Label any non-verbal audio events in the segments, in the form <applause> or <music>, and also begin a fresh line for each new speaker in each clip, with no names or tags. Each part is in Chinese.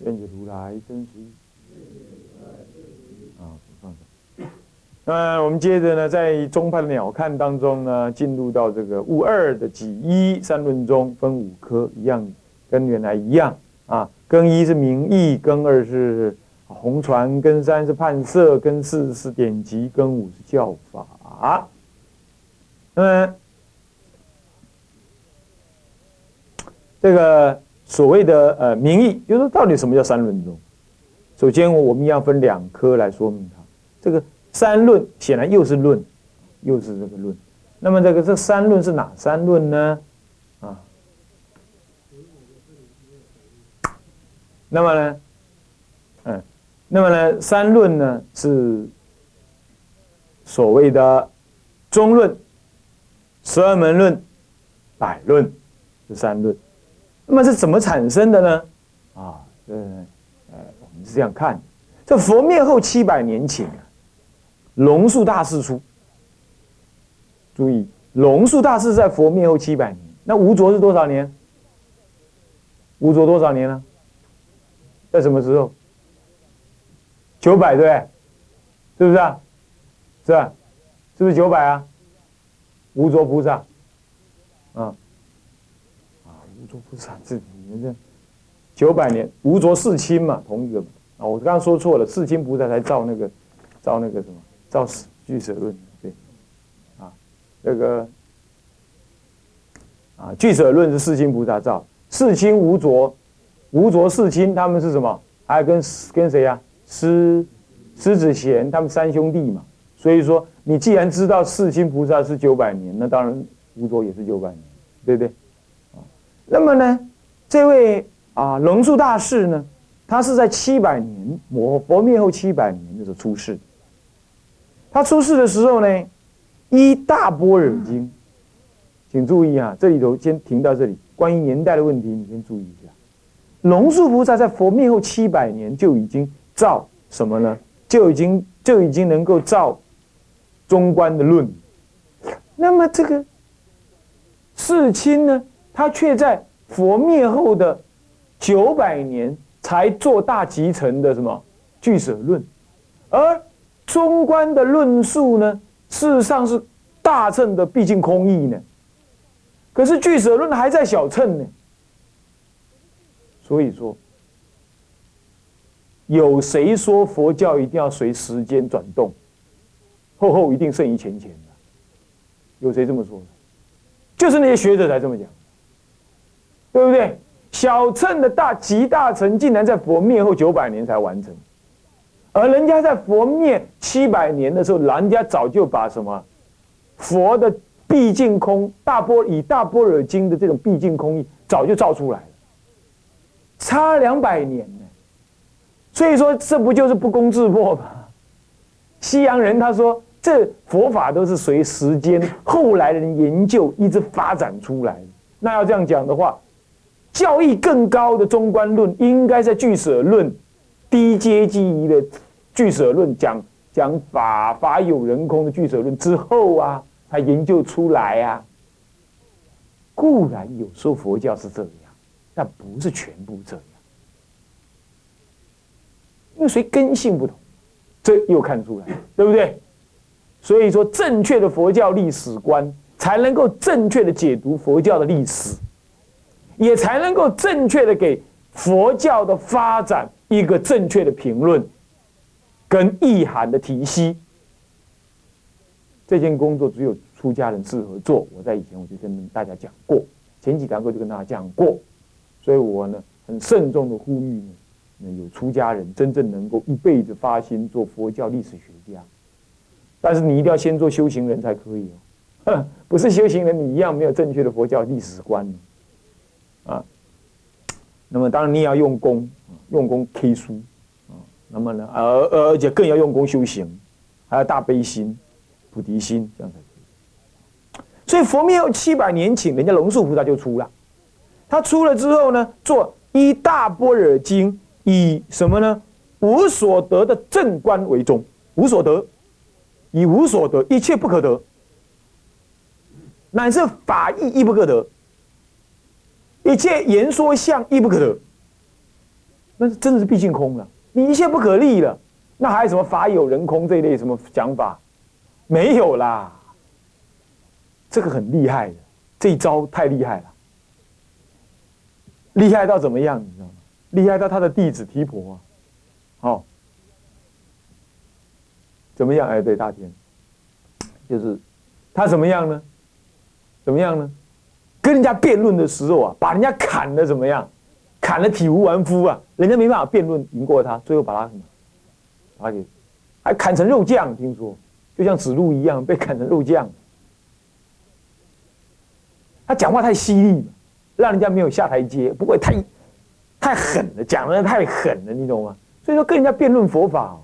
愿解如来真实义。啊，放下。那我们接着呢，在中派的鸟瞰当中呢，进入到这个物二的几一三论中，分五科，一样跟原来一样啊。根一是名义，根二是红传，根三是判色，根四是典籍，根五是教法。那么这个。所谓的呃名义，就是到底什么叫三论宗？首先，我们要分两科来说明它。这个三论显然又是论，又是这个论。那么这个这三论是哪三论呢？啊，那么呢，嗯，那么呢，三论呢是所谓的中论、十二门论、百论这三论。那么是怎么产生的呢？啊，呃，呃，我们是这样看：这佛灭后七百年前啊，龙树大师出。注意，龙树大师在佛灭后七百年。那无着是多少年？无着多少年呢？在什么时候？九百对，是不是啊？是吧？是不是九百啊？无着菩萨，啊。无着菩萨，这你们这九百年无着世亲嘛，同一个啊，我刚刚说错了，世亲菩萨才造那个造那个什么造俱舍论，对，啊，那个啊俱舍论是世亲菩萨造，世亲无着无着世亲他们是什么？还跟跟谁呀？师师子贤他们三兄弟嘛，所以说你既然知道世亲菩萨是九百年，那当然无着也是九百年，对不对？那么呢，这位啊龙树大士呢，他是在七百年佛佛灭后七百年的时候出世。他出世的时候呢，一大波若经，请注意啊，这里头先停到这里。关于年代的问题，你先注意一下。龙树菩萨在佛灭后七百年就已经造什么呢？就已经就已经能够造中观的论。那么这个世亲呢？他却在佛灭后的九百年才做大集成的什么俱舍论，而中观的论述呢，事实上是大乘的毕竟空义呢。可是俱舍论还在小乘呢。所以说，有谁说佛教一定要随时间转动，后后一定胜于前前的？有谁这么说的？就是那些学者才这么讲。对不对？小乘的大集大成，竟然在佛灭后九百年才完成，而人家在佛灭七百年的时候，人家早就把什么佛的毕竟空大波以大波尔经的这种毕竟空义早就造出来了，差两百年呢。所以说，这不就是不攻自破吗？西洋人他说，这佛法都是随时间后来人研究一直发展出来的。那要这样讲的话。教义更高的中观论，应该在俱舍论低阶级的俱舍论讲讲法法有人空的俱舍论之后啊，他研究出来啊。固然有说佛教是这样，但不是全部这样，因为谁根性不同，这又看出来，对不对？所以说，正确的佛教历史观，才能够正确的解读佛教的历史。也才能够正确的给佛教的发展一个正确的评论，跟意涵的提析。这件工作只有出家人适合做。我在以前我就跟大家讲过，前几堂课就跟大家讲过，所以我呢很慎重的呼吁呢，有出家人真正能够一辈子发心做佛教历史学家，但是你一定要先做修行人才可以哦，不是修行人你一样没有正确的佛教历史观。啊，那么当然你也要用功，用功 K 书啊。那么呢，而而且更要用功修行，还要大悲心、菩提心，这样才可以。所以佛灭后七百年，请人家龙树菩萨就出了。他出了之后呢，做一大波若经，以什么呢？无所得的正观为宗，无所得，以无所得，一切不可得，乃至法义亦不可得。一切言说相亦不可得，那是真的是毕竟空了。你一切不可立了，那还有什么法有人空这一类什么讲法？没有啦。这个很厉害的，这一招太厉害了，厉害到怎么样？你知道吗？厉害到他的弟子提婆啊，好，怎么样？哎，对，大天，就是他怎么样呢？怎么样呢？跟人家辩论的时候啊，把人家砍的怎么样？砍的体无完肤啊！人家没办法辩论赢过他，最后把他什么？把他给还砍成肉酱，听说就像子路一样被砍成肉酱。他讲话太犀利了，让人家没有下台阶。不过太太狠了，讲的太狠了，你懂吗？所以说跟人家辩论佛法，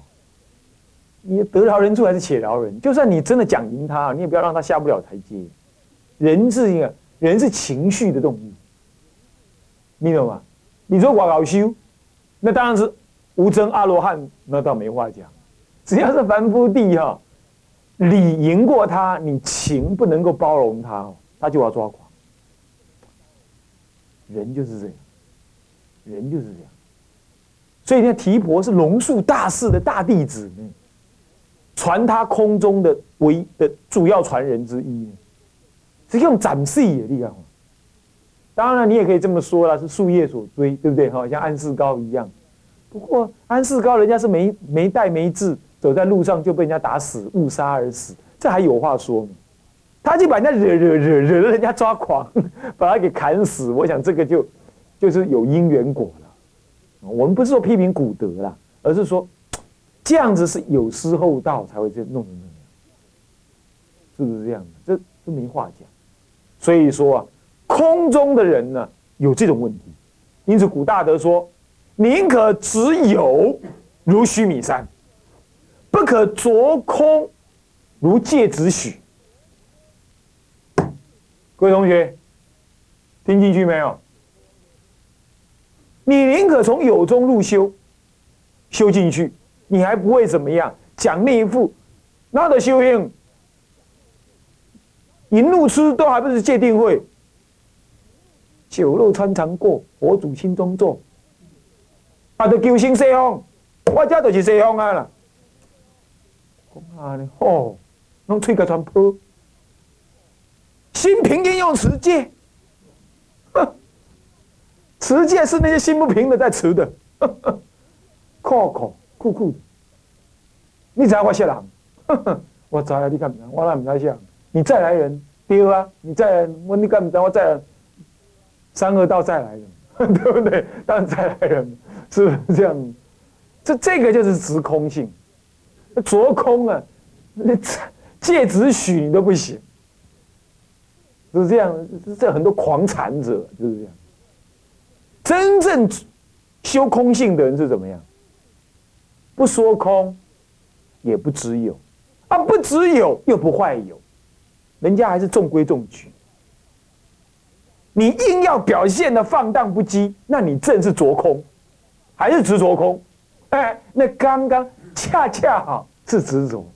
你得饶人处还是且饶人？就算你真的讲赢他，你也不要让他下不了台阶。人是一个。人是情绪的动物，你懂吗？你说我搞修，那当然是无争阿罗汉，那倒没话讲。只要是凡夫地哈，理赢过他，你情不能够包容他，他就要抓狂。人就是这样，人就是这样。所以呢，提婆是龙树大士的大弟子呢，传他空中的唯的主要传人之一呢。是用展示的力量，当然你也可以这么说了，是树叶所追，对不对？哈，像安世高一样。不过安世高人家是没没带没字，走在路上就被人家打死，误杀而死，这还有话说吗？他就把人家惹惹惹惹人家抓狂，<laughs> 把他给砍死。我想这个就就是有因缘果了。我们不是说批评古德啦，而是说这样子是有失厚道才会这弄成那样，是不是这样的？这这没话讲。所以说啊，空中的人呢有这种问题，因此古大德说：宁可执有如须弥山，不可着空如芥子许。各位同学，听进去没有？你宁可从有中入修，修进去，你还不会怎么样？讲那一副，那的修行。淫路痴都还不是界定会，酒肉穿肠过，佛祖心中坐。啊，都求生西方，我家就是西方啊啦。讲啊呢，哦，弄吹个传播，心平应用持戒，持戒是那些心不平的在持的，酷酷酷酷的。你知我笑人，我知啊，你干唔我哪唔知想。你再来人，丢啊！你再来，我你干么？我再来，三恶道再来人，<laughs> 对不对？当然再来人，是不是这样？这这个就是直空性，着空啊！那戒指许你都不行，是这样。这很多狂禅者就是这样。真正修空性的人是怎么样？不说空，也不知有，啊，不知有又不坏有。人家还是中规中矩，你硬要表现的放荡不羁，那你正是着空，还是执着空？哎，那刚刚恰恰好是执着。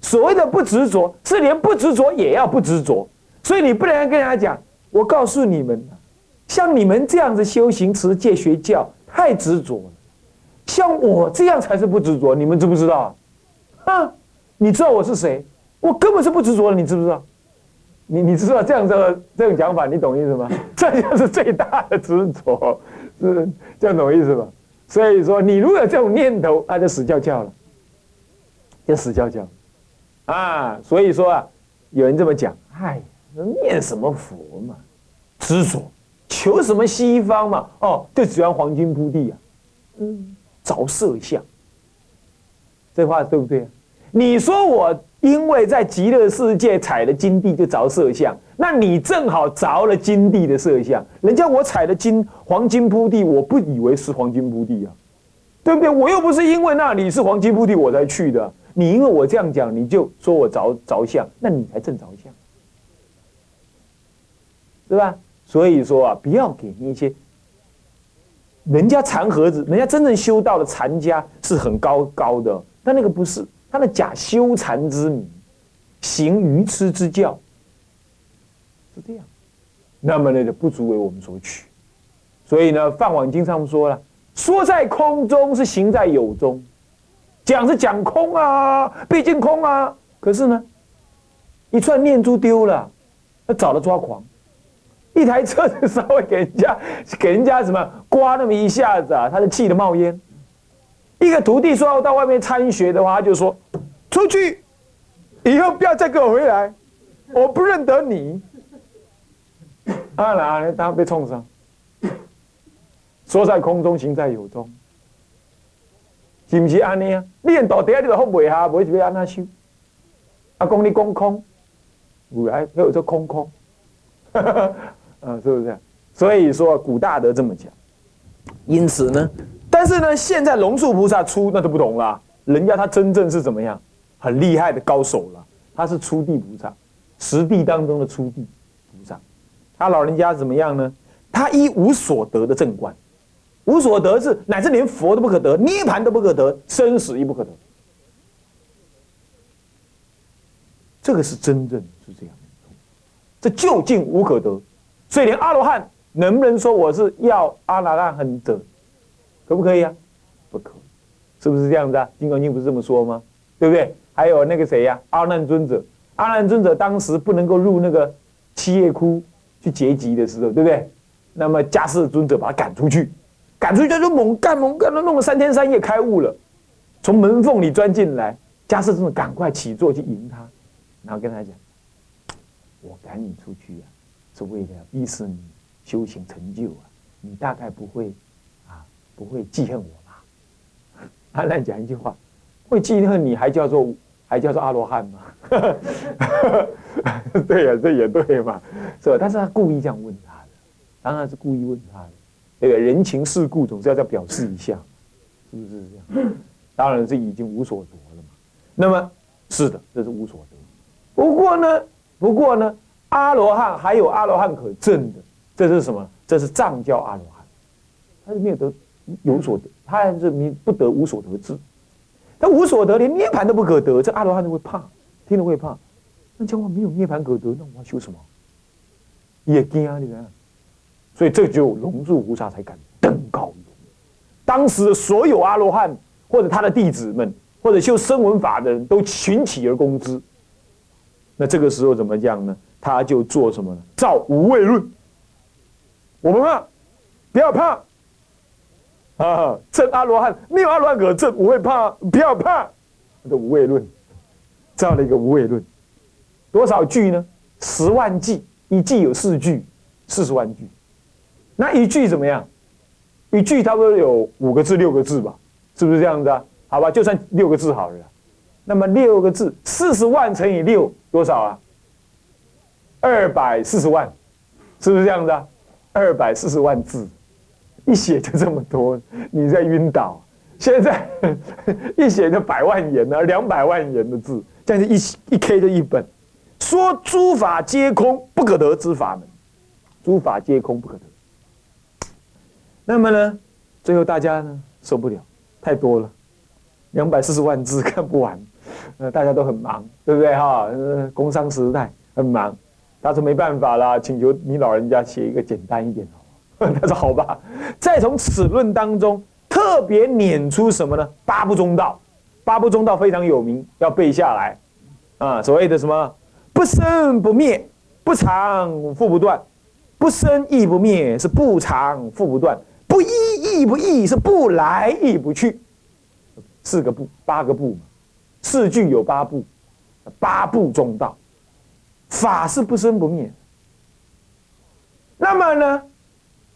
所谓的不执着，是连不执着也要不执着。所以你不能跟人家讲，我告诉你们，像你们这样子修行持戒学教太执着了，像我这样才是不执着。你们知不知道？啊，你知道我是谁？我根本是不执着的，你知不知道？你你知道这样的这种讲法，你懂意思吗？<laughs> 这就是最大的执着，是这样懂意思吧？所以说，你如果有这种念头，那就死翘翘了，就死翘翘啊！所以说啊，有人这么讲，哎，念什么佛嘛，执着，求什么西方嘛？哦，就喜欢黄金铺地啊，嗯，着色相，这话对不对？你说我。因为在极乐世界踩了金地就着色相，那你正好着了金地的色相，人家我踩了金黄金铺地，我不以为是黄金铺地啊，对不对？我又不是因为那里是黄金铺地我才去的，你因为我这样讲，你就说我着着相，那你才正着相，对吧？所以说啊，不要给那些人家禅盒子，人家真正修道的禅家是很高高的，但那个不是。他的假修禅之名，行愚痴之教。是这样，那么呢就不足为我们所取，所以呢，《梵网经》上说了，说在空中是行在有中，讲是讲空啊，毕竟空啊，可是呢，一串念珠丢了，那找了抓狂，一台车子稍微给人家给人家什么刮那么一下子啊，他就气得冒烟。一个徒弟说要到外面参学的话，他就说出去，以后不要再给我回来，我不认得你。啊，哪当被冲上？说在空中，行在有中，是不是安尼啊？你连道德你都放不下，不会要安那修？阿公你讲空，有来又说空空，<laughs> 啊，是不是？所以说古大德这么讲。因此呢，但是呢，现在龙树菩萨出那就不同了，人家他真正是怎么样，很厉害的高手了。他是初地菩萨，十地当中的初地菩萨。他老人家怎么样呢？他一无所得的正观，无所得是乃至连佛都不可得，涅盘都不可得，生死亦不可得。这个是真正是这样，这究竟无可得。所以连阿罗汉能不能说我是要阿那拉很得，可不可以啊？不可，是不是这样子啊？金刚经不是这么说吗？对不对？还有那个谁呀？阿难尊者，阿难尊者当时不能够入那个七叶窟。去结集的时候，对不对？那么迦叶尊者把他赶出去，赶出去就猛干猛干，都弄了三天三夜，开悟了，从门缝里钻进来。迦叶尊者赶快起坐去迎他，然后跟他讲：“我赶你出去啊，是为了逼使你修行成就啊，你大概不会，不会记恨我吧？”阿难讲一句话：“会记恨你还叫做还叫做阿罗汉吗？” <laughs> 对呀，这也对嘛，是吧？但是他故意这样问他的，当然是故意问他的。这个人情世故总是要再表示一下，是不是这样？当然是已经无所得了嘛。那么是的，这是无所得。不过呢，不过呢，阿罗汉还有阿罗汉可证的，这是什么？这是藏教阿罗汉，他是没有得有所得，他还是没不得无所得智。他无所得，连涅盘都不可得，这阿罗汉都会怕，听了会怕。那叫我没有涅盘可得，那我要修什么？也惊啊！你看，所以这就龙树菩萨才敢登高。当时的所有阿罗汉或者他的弟子们，或者修声闻法的人都群起而攻之。那这个时候怎么讲呢？他就做什么呢？造无畏论。我们怕，不要怕啊！证阿罗汉没有阿罗汉可证，我会怕，不要怕。这无畏论，造了一个无畏论。多少句呢？十万句，一句有四句，四十万句。那一句怎么样？一句差不多有五个字、六个字吧，是不是这样子啊？好吧，就算六个字好了。那么六个字，四十万乘以六，多少啊？二百四十万，是不是这样子啊？二百四十万字，一写就这么多，你在晕倒。现在 <laughs> 一写就百万言呢，两百万言的字，这样子一一 K 就一本。说诸法皆空，不可得之法门。诸法皆空，不可得。那么呢，最后大家呢受不了，太多了，两百四十万字 <laughs> 看不完。呃，大家都很忙，对不对哈？工商时代很忙，他说没办法啦，请求你老人家写一个简单一点的。<laughs> 他说好吧。再从此论当中特别捻出什么呢？八部中道，八部中道非常有名，要背下来啊。所谓的什么？不生不灭，不长复不断；不生亦不灭，是不长复不断；不依亦不异，是不来亦不去。四个不，八个不嘛，四句有八部，八部中道，法是不生不灭。那么呢，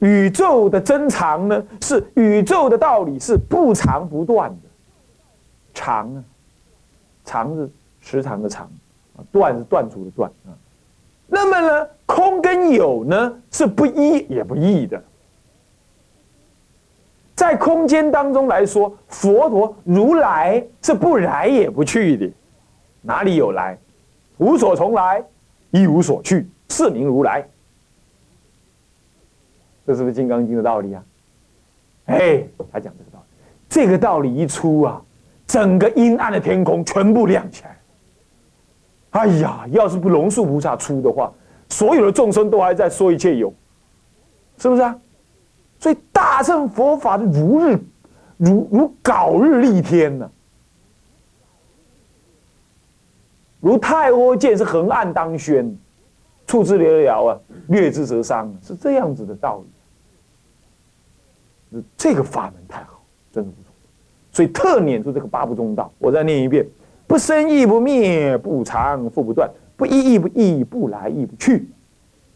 宇宙的真常呢，是宇宙的道理是不长不断的，长啊，长是时长的长啊。断是断除的断啊，那么呢，空跟有呢是不一也不异的。在空间当中来说，佛陀如来是不来也不去的，哪里有来？无所从来，亦无所去，是名如来。这是不是《金刚经》的道理啊？哎，他讲这个道理，这个道理一出啊，整个阴暗的天空全部亮起来。哎呀，要是不龙树菩萨出的话，所有的众生都还在说一切有，是不是啊？所以大乘佛法的如日，如如槁日立天呢，如太阿剑是横案当宣，处之寥寥啊，略之则伤，是这样子的道理。这个法门太好，真的不错。所以特念出这个八不中道，我再念一遍：不生亦不灭，不长复不断，不一亦不异，不来亦不去。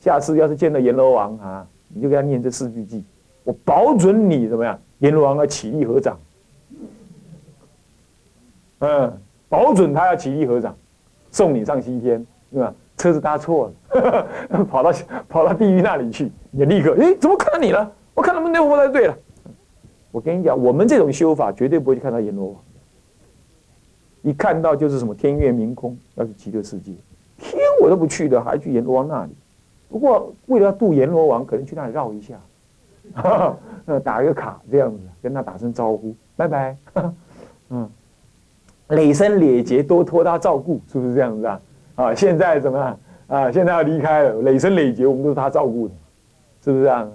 下次要是见到阎罗王啊，你就给他念这四句偈。我保准你怎么样？阎罗王要起立合掌，嗯，保准他要起立合掌，送你上西天，对吧？车子搭错了，<laughs> 跑到跑到地狱那里去，你立刻，哎，怎么看到你了？我看他们那活才对了。我跟你讲，我们这种修法绝对不会去看到阎罗王，一看到就是什么天月明空，要去极乐世界，天我都不去的，还去阎罗王那里。不过为了要渡阎罗王，可能去那里绕一下。<laughs> 打一个卡这样子，跟他打声招呼，拜拜。<laughs> 嗯，累生累劫多托他照顾，是不是这样子啊？啊，现在怎么样啊？现在要离开了，累生累劫我们都是他照顾的，是不是这样？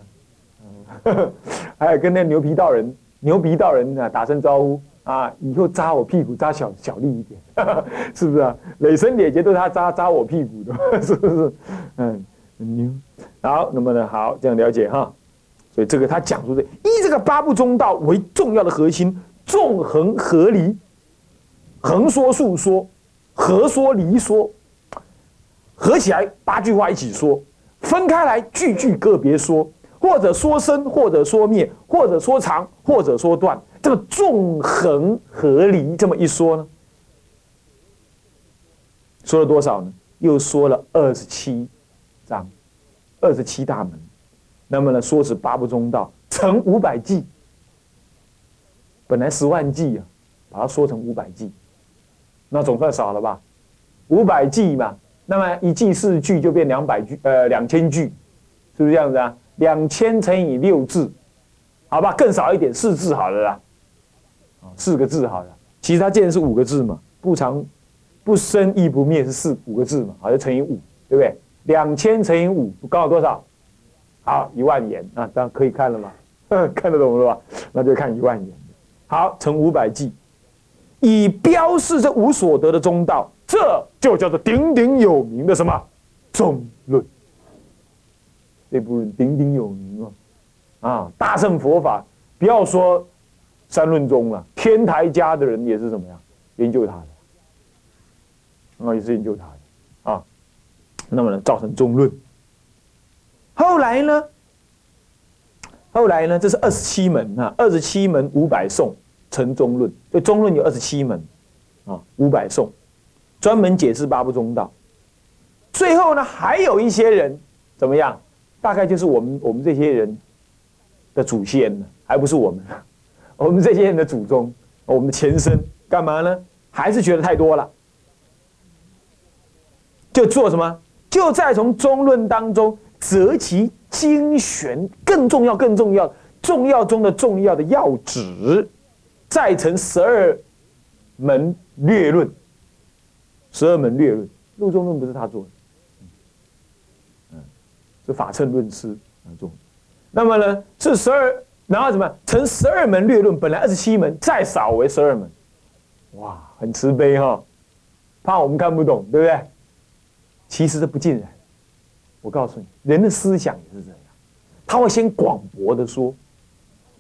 <laughs> 还有跟那牛皮道人、牛皮道人啊打声招呼啊，以后扎我屁股扎小小力一点，<laughs> 是不是啊？累生累劫都是他扎扎我屁股的，<laughs> 是不是？嗯，牛。好，那么呢，好，这样了解哈。所以这个他讲出的，以这个八部中道为重要的核心，纵横合离，横说竖说，合说离说，合起来八句话一起说，分开来句句个别说，或者说生，或者说灭，或者说长，或者说断，这个纵横合离这么一说呢，说了多少呢？又说了二十七章，二十七大门。那么呢，说是八不中道乘五百计，本来十万计啊，把它说成五百计，那总算少了吧？五百计嘛，那么一计四句就变两百句，呃，两千句，是不是这样子啊？两千乘以六字，好吧，更少一点，四字好了啦，四个字好了。其实它既然是五个字嘛，不长不生亦不灭是四五个字嘛，好，就乘以五，对不对？两千乘以五，刚好多少？好，一万言啊，当然可以看了嘛，<laughs> 看得懂了吧？那就看一万言。好，乘五百计，以标示这无所得的中道，这就叫做鼎鼎有名的什么中论。这部鼎鼎有名啊，啊，大乘佛法，不要说三论宗了，天台家的人也是怎么样研究他的，啊，也是研究他的啊，那么呢，造成中论。后来呢？后来呢？这是二十七门啊，二十七门五百颂成中论。所以中论有二十七门啊，五百颂，专门解释八不中道。最后呢，还有一些人怎么样？大概就是我们我们这些人的祖先呢，还不是我们，<laughs> 我们这些人的祖宗，我们的前身，干嘛呢？还是觉得太多了，就做什么？就在从中论当中。择其精选，更重要、更重要、重要中的重要的要旨，再成十二门略论。十二门略论，陆中论不是他做的，是法称论师啊做。那么呢，是十二，然后怎么成十二门略论？本来二十七门，再少为十二门。哇，很慈悲哈，怕我们看不懂，对不对？其实这不尽然。我告诉你，人的思想也是这样，他会先广博的说，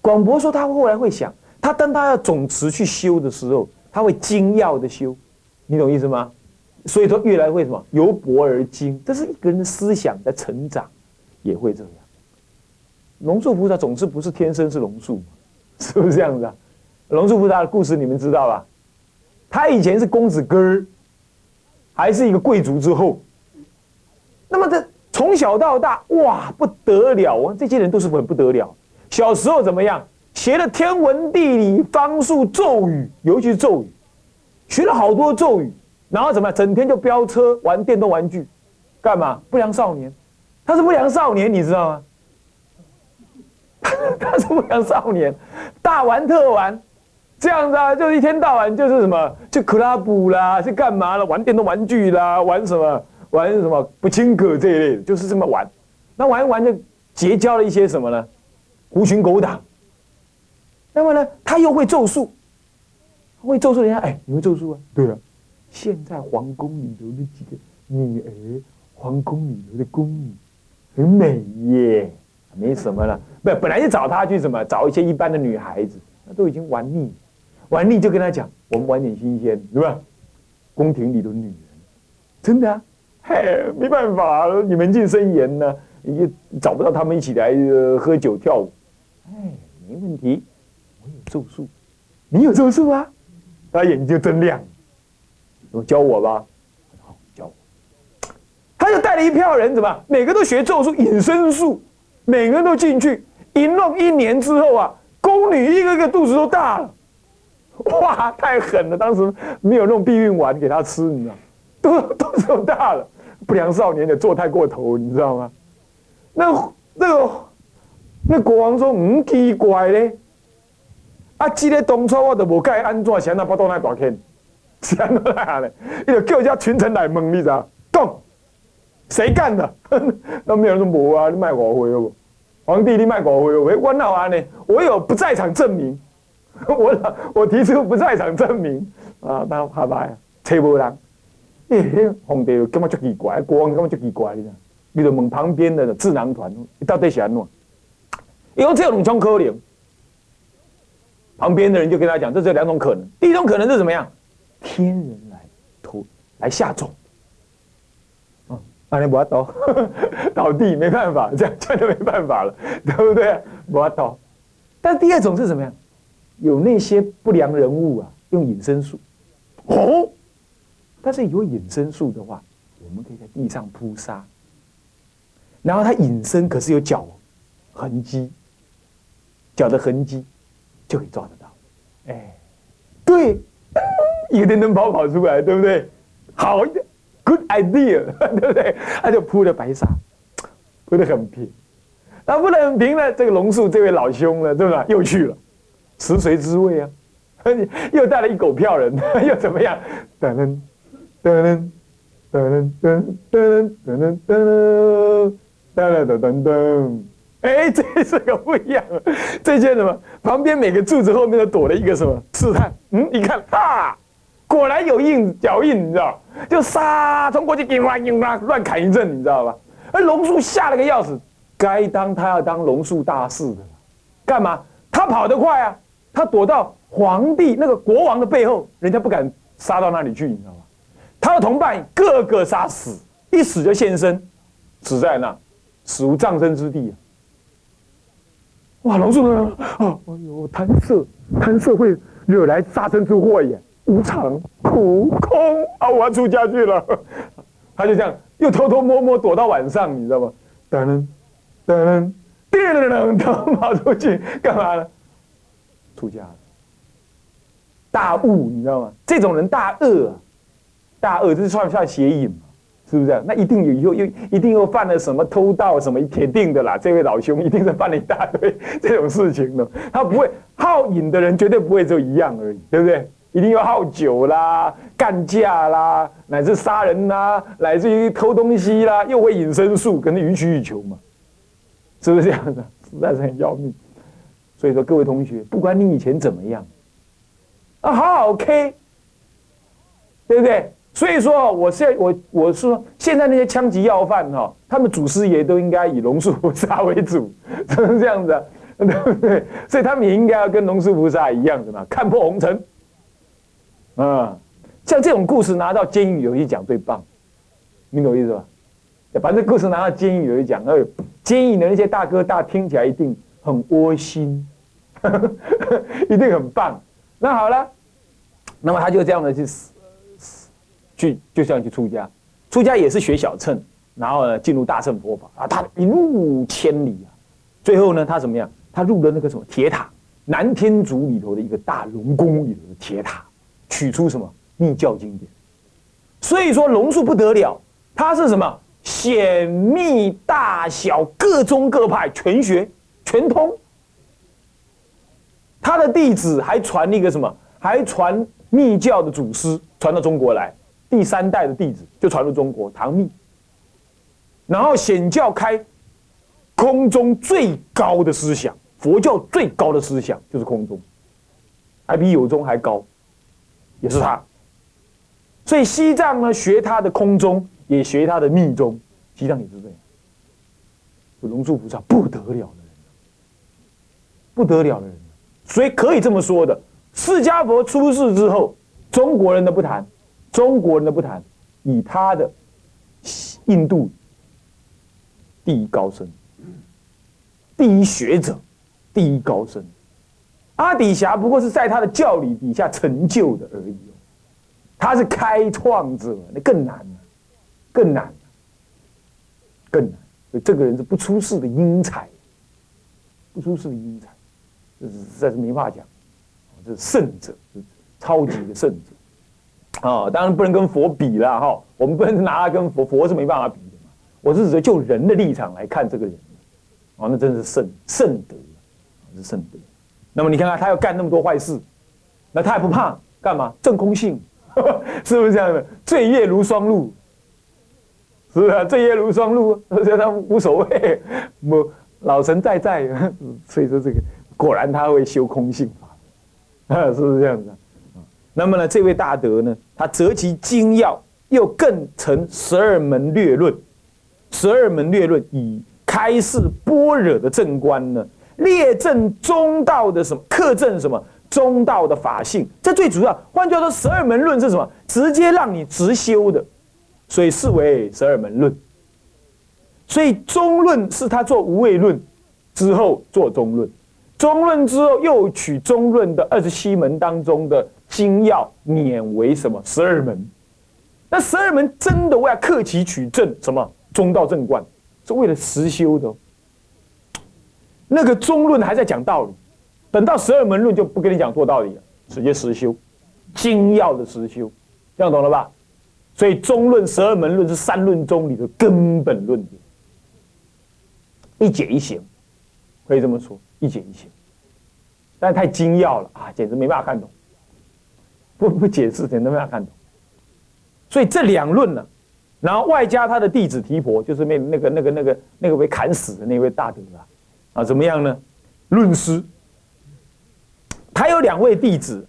广博说，他后来会想，他当他要总持去修的时候，他会精要的修，你懂意思吗？所以说，越来会什么由博而精，这是一个人的思想在成长，也会这样。龙树菩萨总是不是天生是龙树，<laughs> 是不是这样子啊？龙树菩萨的故事你们知道吧？他以前是公子哥儿，还是一个贵族之后。那么这从小到大，哇，不得了啊！这些人都是很不得了。小时候怎么样？学了天文地理方术咒语，尤其是咒语，学了好多咒语，然后怎么样？整天就飙车玩电动玩具，干嘛？不良少年，他是不良少年，你知道吗？<laughs> 他是不良少年，大玩特玩，这样子啊，就是一天到晚就是什么，去 club 啦，去干嘛了？玩电动玩具啦，玩什么？玩什么不清可这一类的，就是这么玩。那玩一玩就结交了一些什么呢？狐群狗党。那么呢，他又会咒术，会咒术。人家哎，你会咒术啊？对啊。现在皇宫里头那几个女儿，皇宫里头的宫女很美耶，没什么了。不，本来就找他去什么，找一些一般的女孩子，那都已经玩腻，玩腻就跟他讲，我们玩点新鲜，是吧？宫廷里的女人，真的啊，嘿，没办法，你门禁森严呢，也找不到他们一起来喝酒跳舞。哎，没问题。我有咒术，你有咒术啊？他眼睛就真亮。我教我吧，他就带了一票人，怎么？每个都学咒术、隐身术，每个人都进去，一弄一年之后啊，宫女一个个肚子都大了。<laughs> 哇，太狠了！当时没有弄避孕丸给他吃，你知道，<laughs> 肚肚子都大了。不良少年的做太过头，你知道吗？那那个那国王说：“唔奇怪嘞。”啊！这个当初我都无该安怎，想那不到那大片，想到哪嘞？伊就叫人家群臣来问，你知道？讲谁干的？<laughs> 那没有人说无啊！你卖我回不？皇帝，你卖我回不？我哪安呢？我有不在场证明。<laughs> 我我提出不在场证明啊！那好吧呀，找无人。咦，<laughs> 皇帝根本就奇怪，国王根本就奇怪，你知道？你就问旁边的智囊团，到底是安怎？因为这有两种可能。旁边的人就跟他讲，这只有两种可能。第一种可能是怎么样？天人来投来下种，阿尼不倒倒地没办法，这样这样就没办法了，对不对？不倒。但第二种是什么呀？有那些不良人物啊，用隐身术。哦，但是有隐身术的话，我们可以在地上铺沙，然后他隐身可是有脚痕迹，脚的痕迹。就可以抓得到，哎，对，一个电灯泡跑出来，对不对？好，good idea，<laughs> 对不对？他就铺的白纱，铺的很平。那铺的很平呢，这个龙树这位老兄呢，对吧？又去了，食髓知味啊，<laughs> 又带了一狗票人，<laughs> 又怎么样？噔噔噔噔噔噔噔噔噔噔噔噔噔噔噔噔噔噔。哎，这是个不一样。这件什么？旁边每个柱子后面都躲了一个什么刺探？嗯，一看，啊，果然有印脚印，你知道？就杀冲过去，叮咣叮咣乱砍一阵，你知道吧？而龙树吓了个要死，该当他要当龙树大士的，干嘛？他跑得快啊，他躲到皇帝那个国王的背后，人家不敢杀到那里去，你知道吗？他的同伴个个杀死，一死就现身，死在那，死无葬身之地。哇，龙树呢？哦，哎呦，贪色，贪色会惹来杀身之祸也。无常、苦、空啊，我要出家去了。<laughs> 他就这样，又偷偷摸摸躲到晚上，你知道吗？噔噔噔噔噔噔，跑出去干嘛呢？出家。大悟，你知道吗？这种人大恶，大恶，这是算不算邪淫嘛？是不是？那一定有又又一定又犯了什么偷盗什么？铁定的啦！这位老兄一定是犯了一大堆这种事情的。他不会好饮的人，绝对不会就一样而已，对不对？一定要好酒啦、干架啦，乃至杀人啦，乃至于偷东西啦，又会隐身术，可能予取予求嘛，是不是这样的？<laughs> 实在是很要命。所以说，各位同学，不管你以前怎么样，啊，好好 K，对不对？所以说，我现我我说，现在那些枪击要犯哈，他们祖师爷都应该以龙树菩萨为主，<laughs> 是不是这样子？<laughs> 对不对？所以他们也应该要跟龙树菩萨一样的嘛，看破红尘。啊，像这种故事拿到监狱有一讲最棒，你懂意思吧？反正故事拿到监狱有一讲，哎，监狱的那些大哥大听起来一定很窝心，<laughs> 一定很棒。那好了，那么他就这样的去死。去就这样去出家，出家也是学小乘，然后呢进入大乘佛法啊，他一路千里啊，最后呢他怎么样？他入了那个什么铁塔，南天竺里头的一个大龙宫里头的铁塔，取出什么密教经典。所以说龙树不得了，他是什么显密大小各宗各派全学全通。他的弟子还传一个什么？还传密教的祖师传到中国来，第三代的弟子就传入中国，唐密。然后显教开空中最高的思想，佛教最高的思想就是空中，还比有中还高，也是他。所以西藏呢，学他的空中，也学他的密宗。西藏也是这样，龙树菩萨不得了的人，不得了的人。所以可以这么说的，释迦佛出世之后，中国人的不谈，中国人的不谈，以他的印度第一高僧，第一学者，第一高僧，阿底峡不过是在他的教理底下成就的而已，他是开创者，那更难了，更难，更难。所以这个人是不出世的英才，不出世的英才。这是实在是没法讲，这是圣者，是超级的圣者啊！当然不能跟佛比了哈，我们不能拿他跟佛，佛是没办法比的嘛。我是指就人的立场来看这个人，啊，那真是圣圣德，是圣德。那么你看看他要干那么多坏事，那他也不怕干嘛？正空性，<laughs> 是不是这样的？罪业如霜露，是不是？罪业如霜露，而且他无所谓，我老神在在，所以说这个。果然他会修空性法，啊，是不是这样子？那么呢，这位大德呢，他择其精要，又更成十二门略论。十二门略论以开示般若的正观呢，列证中道的什么，克证什么中道的法性。这最主要，换句话说，十二门论是什么？直接让你直修的，所以视为十二门论。所以中论是他做无畏论之后做中论。中论之后，又取中论的二十七门当中的精要，勉为什么十二门？那十二门真的为了克己取正，什么中道正观，是为了实修的。那个中论还在讲道理，等到十二门论就不跟你讲做道理了，直接实修，精要的实修，这样懂了吧？所以中论、十二门论是三论中里的根本论点，一解一行，可以这么说。一解一行，但太精要了啊，简直没办法看懂。不不解释，简直没办法看懂。所以这两论呢，然后外加他的弟子提婆，就是那那个那个那个那个被砍死的那位大德啊，啊怎么样呢？论师，他有两位弟子，